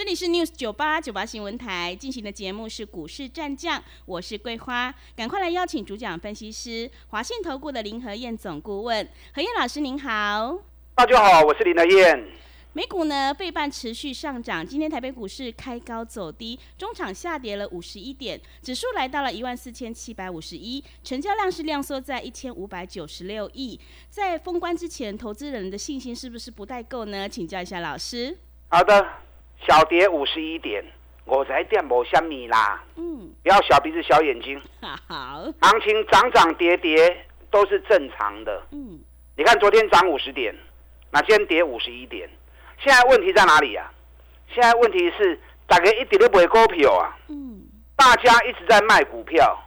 这里是 News 九八九八新闻台进行的节目是股市战将，我是桂花，赶快来邀请主讲分析师华信投顾的林和燕总顾问何燕老师您好，大家好，我是林和燕。美股呢，费半持续上涨。今天台北股市开高走低，中场下跌了五十一点，指数来到了一万四千七百五十一，成交量是量缩在一千五百九十六亿。在封关之前，投资人的信心是不是不太够呢？请教一下老师。好的，小跌五十一点，我才点无虾米啦。嗯，不要小鼻子小眼睛。好，行情涨涨跌跌都是正常的。嗯，你看昨天涨五十点，那今天跌五十一点。现在问题在哪里呀？现在问题是大家一点都不会股票啊。嗯。大家一直在卖股票，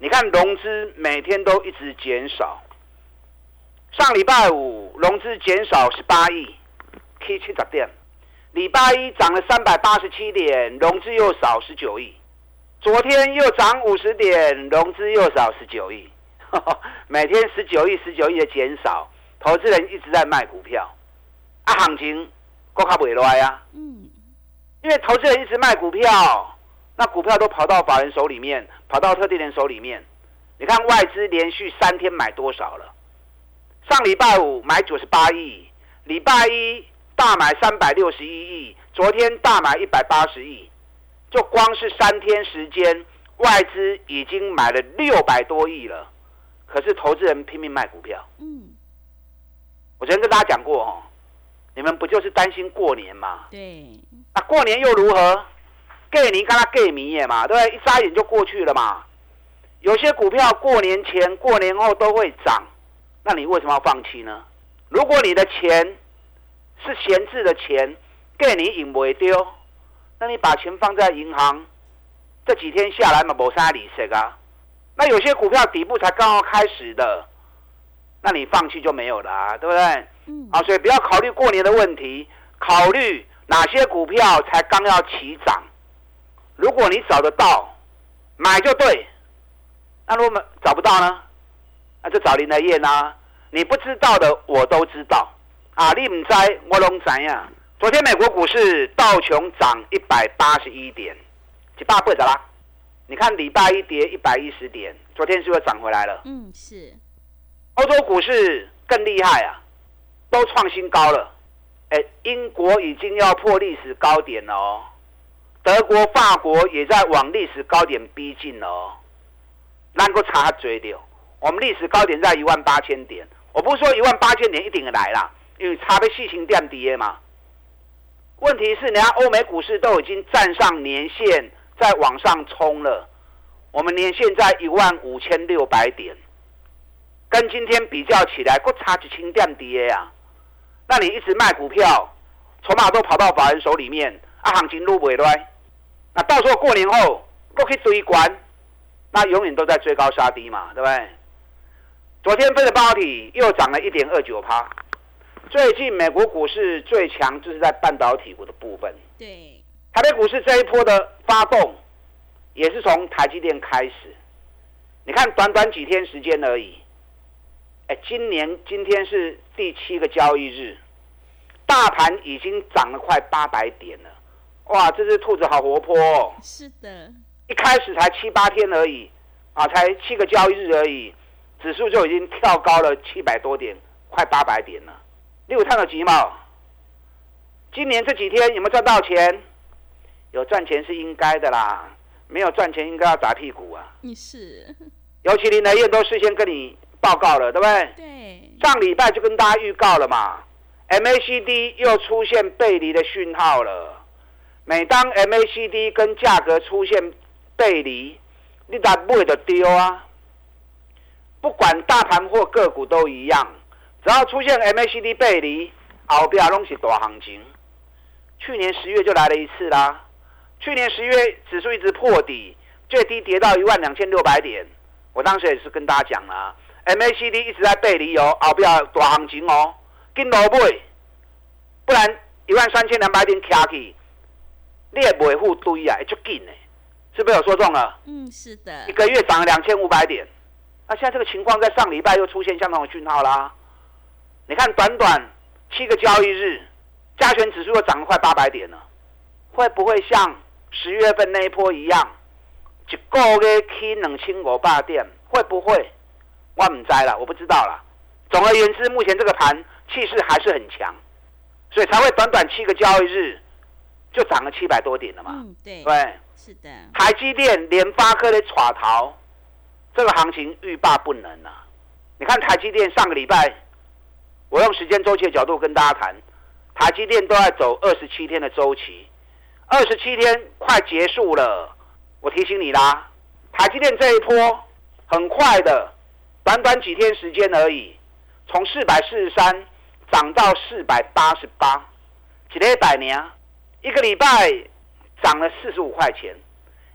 你看融资每天都一直减少。上礼拜五融资减少十八亿，K 七十点。礼拜一涨了三百八十七点，融资又少十九亿。昨天又涨五十点，融资又少十九亿。每天十九亿、十九亿的减少，投资人一直在卖股票，啊，行情。股卡不会来呀，嗯，因为投资人一直卖股票，那股票都跑到法人手里面，跑到特定人手里面。你看外资连续三天买多少了？上礼拜五买九十八亿，礼拜一大买三百六十一亿，昨天大买一百八十亿，就光是三天时间，外资已经买了六百多亿了。可是投资人拼命卖股票，嗯，我昨天跟大家讲过哦。你们不就是担心过年嘛？对。那过年又如何？给你跟他给迷也嘛，对不对？一眨眼就过去了嘛。有些股票过年前、过年后都会涨，那你为什么要放弃呢？如果你的钱是闲置的钱，给你引不会丢，那你把钱放在银行，这几天下来嘛，没啥利息啊。那有些股票底部才刚刚开始的，那你放弃就没有了，啊对不对？嗯啊，所以不要考虑过年的问题，考虑哪些股票才刚要起涨。如果你找得到，买就对。那如果找不到呢？那就找林德燕啊。你不知道的，我都知道。啊，你唔知，我拢知呀。昨天美国股市道琼涨一百八十一点，几百倍的啦。你看礼拜一跌一百一十点，昨天是不是涨回来了？嗯，是。欧洲股市更厉害啊。都创新高了，哎，英国已经要破历史高点了哦，德国、法国也在往历史高点逼近了哦，能够查追掉。我们历史高点在一万八千点，我不是说一万八千点一定来了，因为差的细情垫跌嘛。问题是，人家欧美股市都已经站上年线，在往上冲了，我们年线在一万五千六百点，跟今天比较起来，够差几千点跌啊。那你一直卖股票，筹码都跑到法人手里面，啊，行情都不会来。那到时候过年后，都可以追关，那永远都在追高杀低嘛，对不对？昨天分的包体又涨了一点二九趴。最近美国股市最强就是在半导体股的部分。对。台北股市这一波的发动，也是从台积电开始。你看，短短几天时间而已。哎，今年今天是第七个交易日，大盘已经涨了快八百点了，哇！这只兔子好活泼哦。是的，一开始才七八天而已，啊，才七个交易日而已，指数就已经跳高了七百多点，快八百点了。你有看到几毛？今年这几天有没有赚到钱？有赚钱是应该的啦，没有赚钱应该要砸屁股啊。你是，尤其林来燕都事先跟你。报告了，对不对？对。上礼拜就跟大家预告了嘛，MACD 又出现背离的讯号了。每当 MACD 跟价格出现背离，你咋不会的丢啊？不管大盘或个股都一样，只要出现 MACD 背离，后边拢是大行情。去年十月就来了一次啦。去年十月指数一直破底，最低跌到一万两千六百点。我当时也是跟大家讲啦。MACD 一直在背离哦，后边大行情哦，跟落尾，不然一万三千两百点卡起，你也维护堆啊，就紧呢，是不是有说中了？嗯，是的。一个月涨了两千五百点，那现在这个情况在上礼拜又出现相同的讯号啦。你看，短短七个交易日，加权指数又涨了快八百点了，会不会像十月份那一波一样，一个月起两千五百点？会不会？我唔知了，我不知道了。总而言之，目前这个盘气势还是很强，所以才会短短七个交易日就涨了七百多点了嘛。嗯，对，对，是的。台积电、联发科的耍逃，这个行情欲罢不能啊！你看台积电上个礼拜，我用时间周期的角度跟大家谈，台积电都在走二十七天的周期，二十七天快结束了。我提醒你啦，台积电这一波很快的，短短几天时间而已，从四百四十三涨到四百八十八，几天百年，一个礼拜涨了四十五块钱。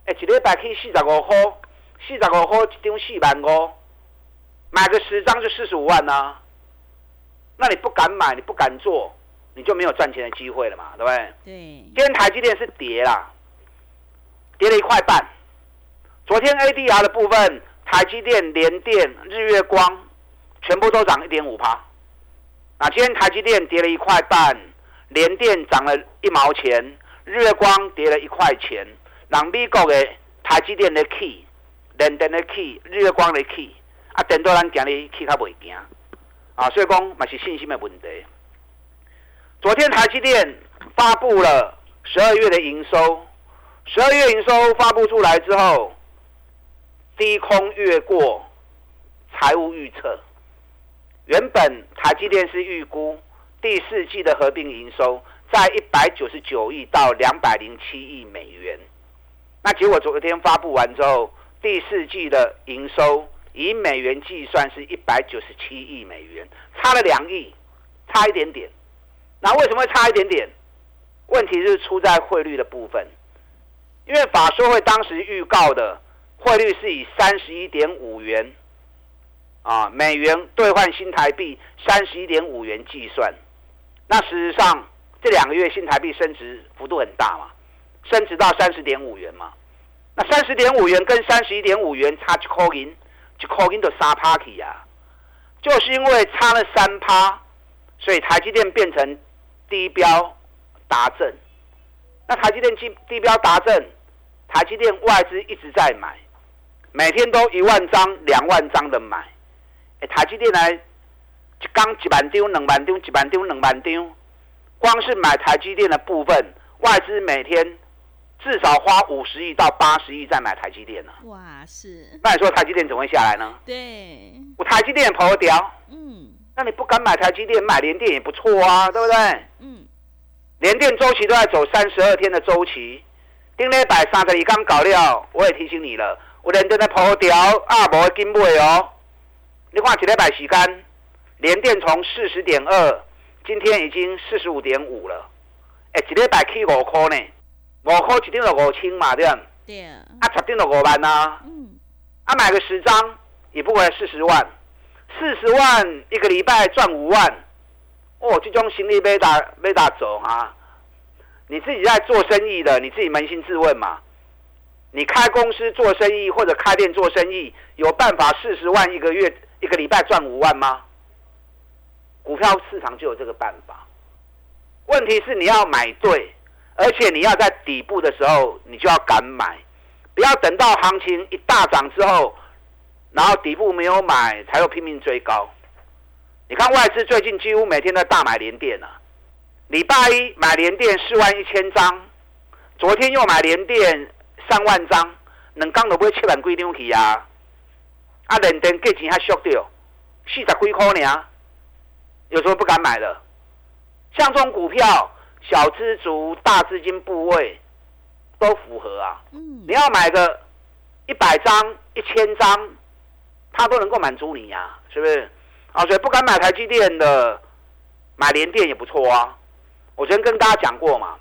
哎，一礼拜可以四十五块，四十五块一张四万五。买个十张就四十五万呢，那你不敢买，你不敢做，你就没有赚钱的机会了嘛，对不对？对。今天台积电是跌啦，跌了一块半。昨天 ADR 的部分，台积电、联电、日月光全部都涨一点五趴。啊，今天台积电跌了一块半，联电涨了一毛钱，日月光跌了一块钱。让美国的台积电的 key，联电的 key，日月光的 key。啊，等到咱今日去较袂行，啊，所以讲嘛是信心的问题。昨天台积电发布了十二月的营收，十二月营收发布出来之后，低空越过财务预测。原本台积电是预估第四季的合并营收在一百九十九亿到两百零七亿美元，那结果昨天发布完之后，第四季的营收。以美元计算是一百九十七亿美元，差了两亿，差一点点。那为什么会差一点点？问题是出在汇率的部分，因为法说会当时预告的汇率是以三十一点五元啊美元兑换新台币三十一点五元计算。那事实上这两个月新台币升值幅度很大嘛，升值到三十点五元嘛。那三十点五元跟三十一点五元差几块银？就扣音的三趴去呀，就是因为差了三趴，所以台积电变成低标达阵。那台积电低低标达阵，台积电外资一直在买，每天都一万张、两万张的买。哎，台积电来一刚一万张、两万张、一万张、两万张，光是买台积电的部分，外资每天。至少花五十亿到八十亿再买台积电呢。哇，是。那你说台积电怎么会下来呢？对。我台积电跑掉。嗯。那你不敢买台积电，买联电也不错啊，对不对？嗯。联电周期都在走三十二天的周期，丁磊百三十一刚搞掉，我也提醒你了，我联电的跑掉啊，无会跟尾哦。你看几礼拜时间，联电从四十点二，今天已经四十五点五了。哎，一礼拜起五块呢。五块一张就五千嘛，对啊。对啊。啊，十张就五万呐。嗯。啊，买个十张也不过四十万，四十万一个礼拜赚五万，哦，这种行李没打没打走啊！你自己在做生意的，你自己扪心自问嘛。你开公司做生意或者开店做生意，有办法四十万一个月一个礼拜赚五万吗？股票市场就有这个办法。问题是你要买对。而且你要在底部的时候，你就要敢买，不要等到行情一大涨之后，然后底部没有买，才又拼命追高。你看外资最近几乎每天都大买连电啊，礼拜一买连电四万一千张，昨天又买连电三万张，能刚都买七万几张去啊，啊连电价钱还缩掉，四十几块呢，有什么不敢买的？像这种股票。小资族、大资金部位都符合啊！嗯，你要买个一百张、一千张，它都能够满足你呀，是不是？啊，所以不敢买台积电的，买联电也不错啊。我昨天跟大家讲过嘛，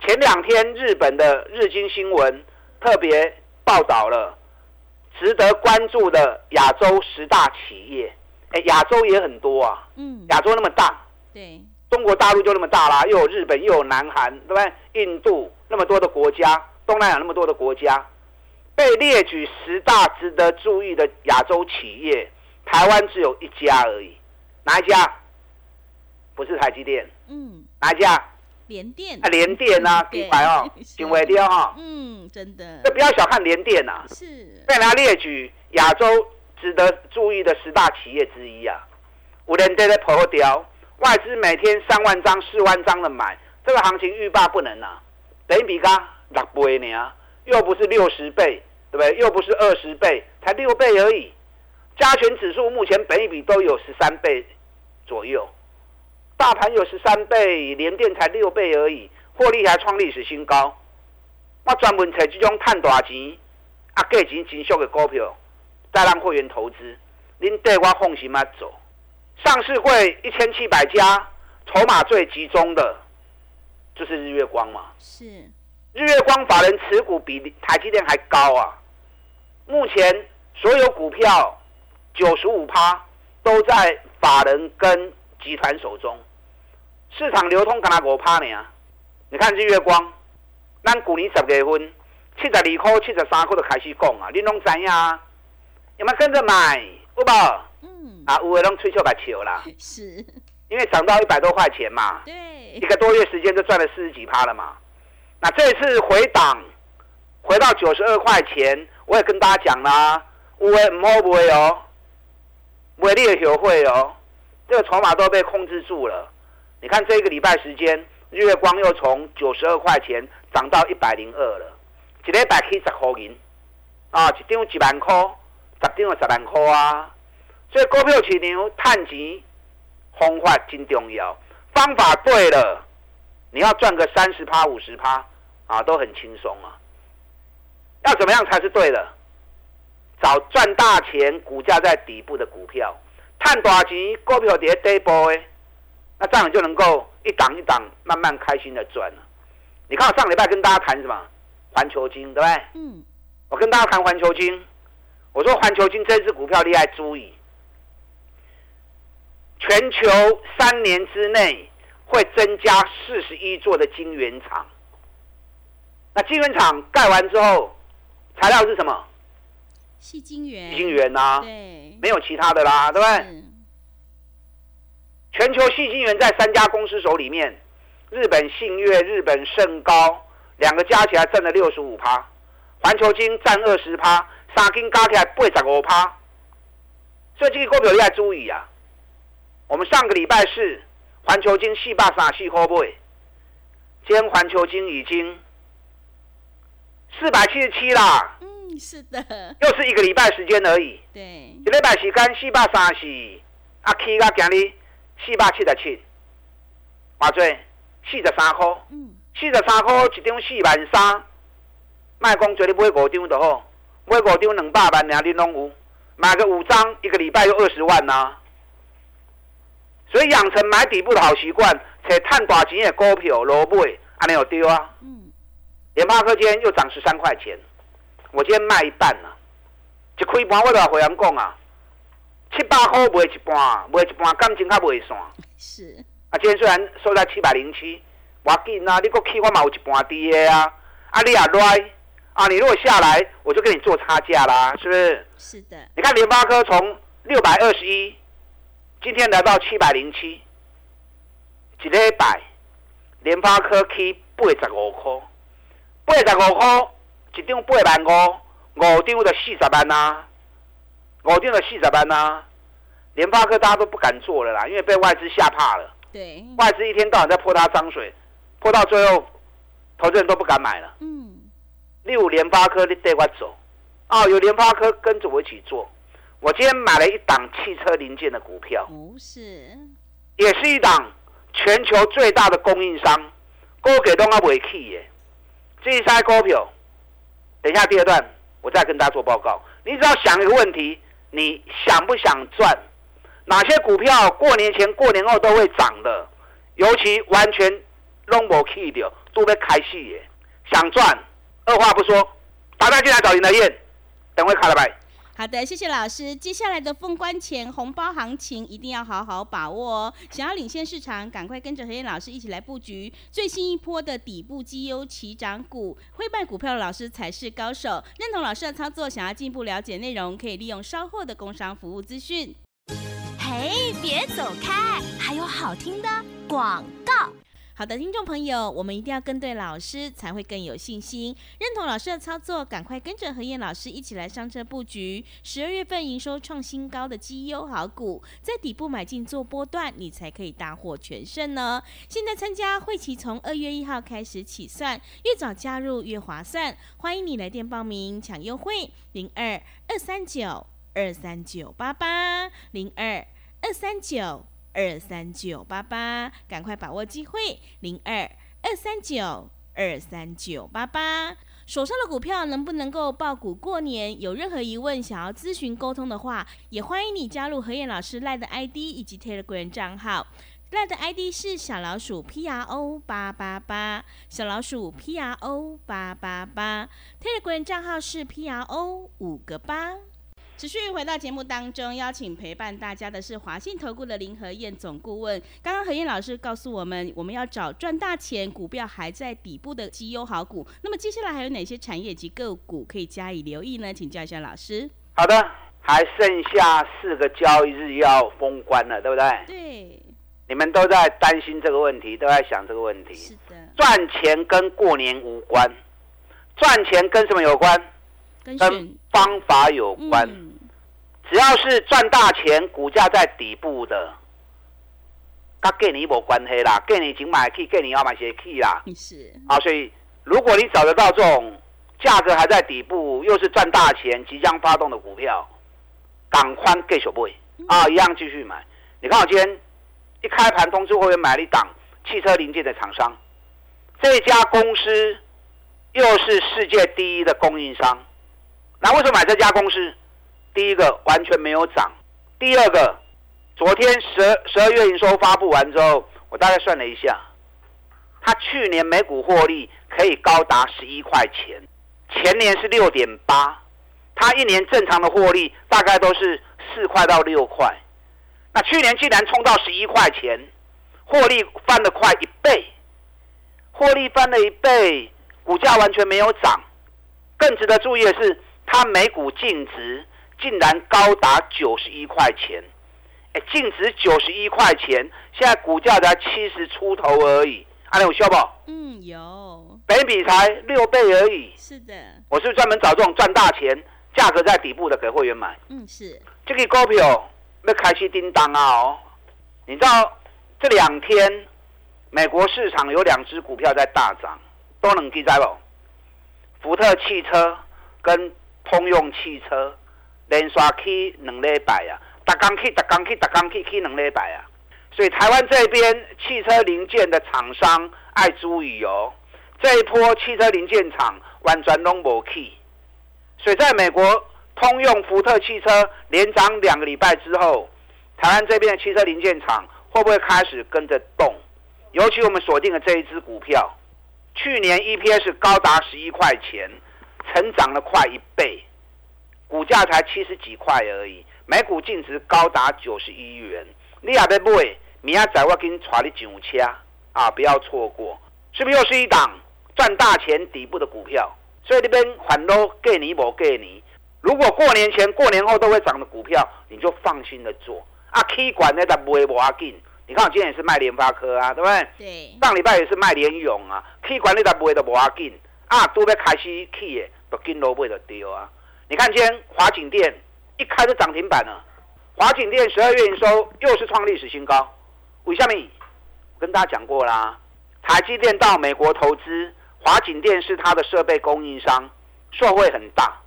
前两天日本的日经新闻特别报道了值得关注的亚洲十大企业。哎，亚洲也很多啊，嗯，亚洲那么大，对。中国大陆就那么大啦，又有日本，又有南韩，对不对？印度那么多的国家，东南亚那么多的国家，被列举十大值得注意的亚洲企业，台湾只有一家而已，哪一家？不是台积电，嗯，哪一家？连电啊，连电啊，品牌哦，警卫掉哈。嗯，真的。这不要小看连电呐，是被他列举亚洲值得注意的十大企业之一啊。五连电的破掉，外资每天三万张、四万张的买，这个行情欲罢不能啊。等于比刚六倍呢，又不是六十倍，对不对？又不是二十倍，才六倍而已。加权指数目前本一比都有十三倍左右，大盘有十三倍，连电才六倍而已，获利还创历史新高。我专门找这种赚大钱、啊价钱真俗的股票，再让会员投资。您对我放心吗？走。上市会一千七百家，筹码最集中的，就是日月光嘛。是。日月光法人持股比台积电还高啊。目前所有股票。九十五趴都在法人跟集团手中，市场流通干那五趴呢？你看日月光，咱去年十月份七十二块、七十三块就开始讲啊，你拢知呀？有没有跟着买？有无？嗯。啊，有的拢吹笑白笑啦。是。因为涨到一百多块钱嘛。对。一个多月时间就赚了四十几趴了嘛。那这次回档回到九十二块钱，我也跟大家讲啦，有的唔好买哦。威力的学会哦，这个筹码都被控制住了。你看这个礼拜时间，日月光又从九十二块钱涨到一百零二了，一礼拜起十块银啊，一张一万块，十张十万块啊。所以股票市场探钱方法真重要，方法对了，你要赚个三十趴、五十趴啊，都很轻松啊。要怎么样才是对的？找赚大钱、股价在底部的股票，探大钱股票跌底部的，那这样就能够一档一档慢慢开心的赚了。你看我上礼拜跟大家谈什么？环球金，对不对？嗯。我跟大家谈环球金，我说环球金这支股票厉害，注意，全球三年之内会增加四十一座的晶圆厂。那晶圆厂盖完之后，材料是什么？细晶圆，晶圆呐，对，没有其他的啦，对不对？全球细晶圆在三家公司手里面，日本信越、日本盛高两个加起来占了六十五趴，环球晶占二十趴，三金加起来八十五趴。所以这个股票你要注意啊！我们上个礼拜是环球金四百三四块买，今天环球金已经四百七十七啦。嗯是的，又是一个礼拜时间而已。对，一礼拜时间四百三十，啊起到今日四百七十七，偌多四十三块。嗯，四十三块一张四万三，卖讲做你买五张就好，买五张两百万，你拢有，买个五张一个礼拜就二十万呐。所以养成买底部的好习惯，且探大钱的股票落买，安尼有丢啊。嗯，联发科今天又涨十三块钱。我今天卖一半了，一开盘我就回人讲啊，七百块卖一半，卖一半感情较袂散。是。啊，今天虽然收在七百零七，我紧啊，你搁起我嘛有一半低的啊，啊你也来，啊你如果下来，我就跟你做差价啦，是不是？是的。你看联发科从六百二十一，今天来到七百零七，一礼拜，联发科起八十五块，八十五块。一张八万五，五张就四十万呐，五张就四十万呐。联发科大家都不敢做了啦，因为被外资吓怕了。对，外资一天到晚在泼他脏水，泼到最后，投资人都不敢买了。嗯。六联发科你带我走，啊，有联发科跟着我一起做。我今天买了一档汽车零件的股票，不是，也是一档全球最大的供应商，高给都阿未起耶，这一些股票。等一下，第二段我再跟大家做报告。你只要想一个问题：你想不想赚？哪些股票过年前、过年后都会涨的？尤其完全 long 不 key 掉，都被开戏耶！想赚，二话不说，打电进来找林德燕，等会卡了拜。好的，谢谢老师。接下来的封关前红包行情一定要好好把握哦。想要领先市场，赶快跟着何燕老师一起来布局最新一波的底部绩优起涨股。会卖股票的老师才是高手。认同老师的操作，想要进一步了解内容，可以利用稍后的工商服务资讯。嘿，别走开，还有好听的广告。好的，听众朋友，我们一定要跟对老师，才会更有信心。认同老师的操作，赶快跟着何燕老师一起来上车布局。十二月份营收创新高的绩优好股，在底部买进做波段，你才可以大获全胜呢。现在参加会期从二月一号开始起算，越早加入越划算。欢迎你来电报名抢优惠，零二二三九二三九八八零二二三九。二三九八八，赶快把握机会！零二二三九二三九八八，手上的股票能不能够爆股过年？有任何疑问想要咨询沟通的话，也欢迎你加入何燕老师赖的 ID 以及 Telegram 账号。赖的 ID 是小老鼠 P R O 八八八，小老鼠 P R O 八八八，Telegram 账号是 P R O 五个八。持续回到节目当中，邀请陪伴大家的是华信投顾的林和燕总顾问。刚刚何燕老师告诉我们，我们要找赚大钱、股票还在底部的绩优好股。那么接下来还有哪些产业及个股可以加以留意呢？请教一下老师。好的，还剩下四个交易日要封关了，对不对？对。你们都在担心这个问题，都在想这个问题。是的。赚钱跟过年无关，赚钱跟什么有关？跟方法有关，只要是赚大钱，股价在底部的，跟给你无关系啦，给你已经买去，给你要买些去啦。是啊，所以如果你找得到这种价格还在底部，又是赚大钱、即将发动的股票，赶快给小 boy 啊，一样继续买。你看我今天一开盘通知会员买了一档汽车零件的厂商，这家公司又是世界第一的供应商。那为什么买这家公司？第一个完全没有涨，第二个，昨天十十二月营收发布完之后，我大概算了一下，它去年每股获利可以高达十一块钱，前年是六点八，它一年正常的获利大概都是四块到六块，那去年竟然冲到十一块钱，获利翻了快一倍，获利翻了一倍，股价完全没有涨，更值得注意的是。它每股净值竟然高达九十一块钱，哎，净值九十一块钱，现在股价才七十出头而已，阿有笑不？嗯，有，北比才六倍而已。是的，我是专门找这种赚大钱、价格在底部的给会员买。嗯，是。这个股票要开始叮当啊！哦，你知道这两天美国市场有两只股票在大涨，都能记在不？福特汽车跟。通用汽车连续去两礼拜啊，逐工去，逐工去，逐工去，去两礼拜啊。所以台湾这边汽车零件的厂商爱注意哦，这一波汽车零件厂完全拢无去。所以在美国通用福特汽车连涨两个礼拜之后，台湾这边的汽车零件厂会不会开始跟着动？尤其我们锁定的这一支股票，去年 EPS 高达十一块钱。成长了快一倍，股价才七十几块而已，每股净值高达九十一元。你也别买，明仔我给你带你上车啊！不要错过，是不是又是一档赚大钱底部的股票？所以那边很多给你不给你。如果过年前、过年后都会涨的股票，你就放心的做啊。K 管那在不会不要紧，你看我今天也是卖联发科啊，对不对？对。上礼拜也是卖联勇啊，K 管那在不会的不要紧。啊，都要开始起的，都跟落尾的丢啊！你看今天华景店一开就涨停板了，华景店十二月营收又是创历史新高。为什么？跟大家讲过啦，台积电到美国投资，华景店是它的设备供应商，受惠很大。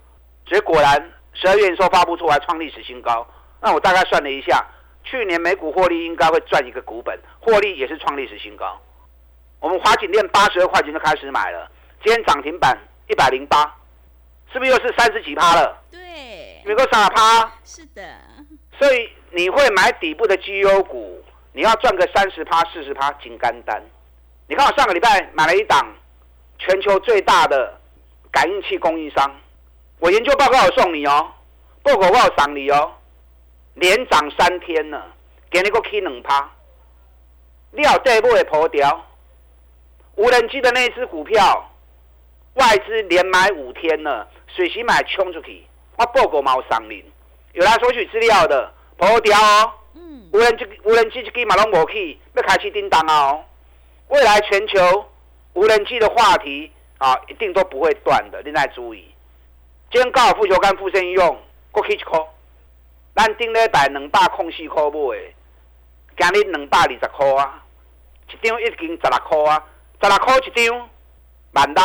所以果然十二月营收发布出来创历史新高。那我大概算了一下，去年每股获利应该会赚一个股本，获利也是创历史新高。我们华景店八十二块钱就开始买了。今天涨停板一百零八，是不是又是三十几趴了？对，有个傻趴。是的。所以你会买底部的绩优股，你要赚个三十趴、四十趴，金干单。你看我上个礼拜买了一档全球最大的感应器供应商，我研究报告我送你哦，报告我有赏你哦，连涨三天了，给你个 K 两趴，你要底部的破掉，无人机的那只股票。外资连买五天了，随时买冲出去，我报告毛上林，有来索取资料的，跑掉哦。嗯。无人机无人机机马龙无去，要开始叮当哦。未来全球无人机的话题啊，一定都不会断的，你来注意。今天高尔夫球杆附身用，过去一块，咱顶礼拜两百空四块买，今日两百二十块啊，一张已经十六块啊，十六块一张，万六，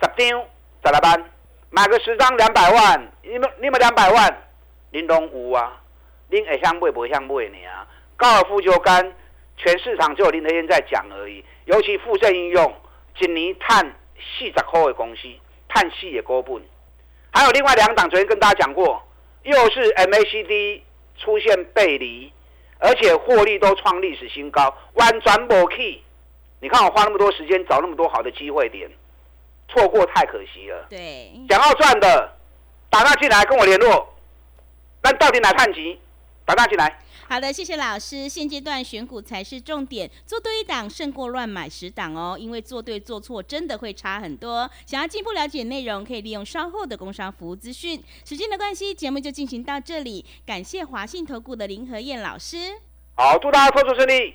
十张十六万，买个十张两百万，你们你们两百万，您拢有啊？您会想买不会想买呢？高尔夫球杆，全市场只有林德燕在讲而已。尤其富盛应用，一年碳四十块的公司，碳四的股本。还有另外两档，昨天跟大家讲过，又是 MACD 出现背离，而且获利都创历史新高，弯转不 key。你看我花那么多时间找那么多好的机会点，错过太可惜了。对，想要赚的，打电进来跟我联络。那到底哪探级？打电进来。好的，谢谢老师。现阶段选股才是重点，做对一档胜过乱买十档哦。因为做对做错真的会差很多。想要进一步了解内容，可以利用稍后的工商服务资讯。时间的关系，节目就进行到这里。感谢华信投顾的林和燕老师。好，祝大家操作顺利。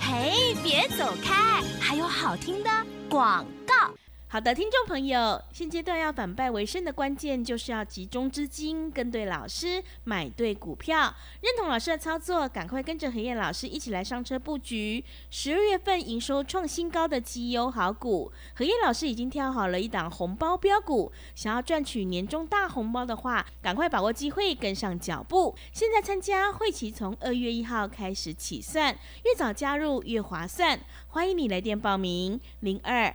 嘿，别走开，还有好听的广告。好的，听众朋友，现阶段要反败为胜的关键，就是要集中资金，跟对老师，买对股票，认同老师的操作，赶快跟着何燕老师一起来上车布局。十二月份营收创新高的绩优好股，何燕老师已经挑好了一档红包标股，想要赚取年终大红包的话，赶快把握机会，跟上脚步。现在参加会期从二月一号开始起算，越早加入越划算，欢迎你来电报名零二。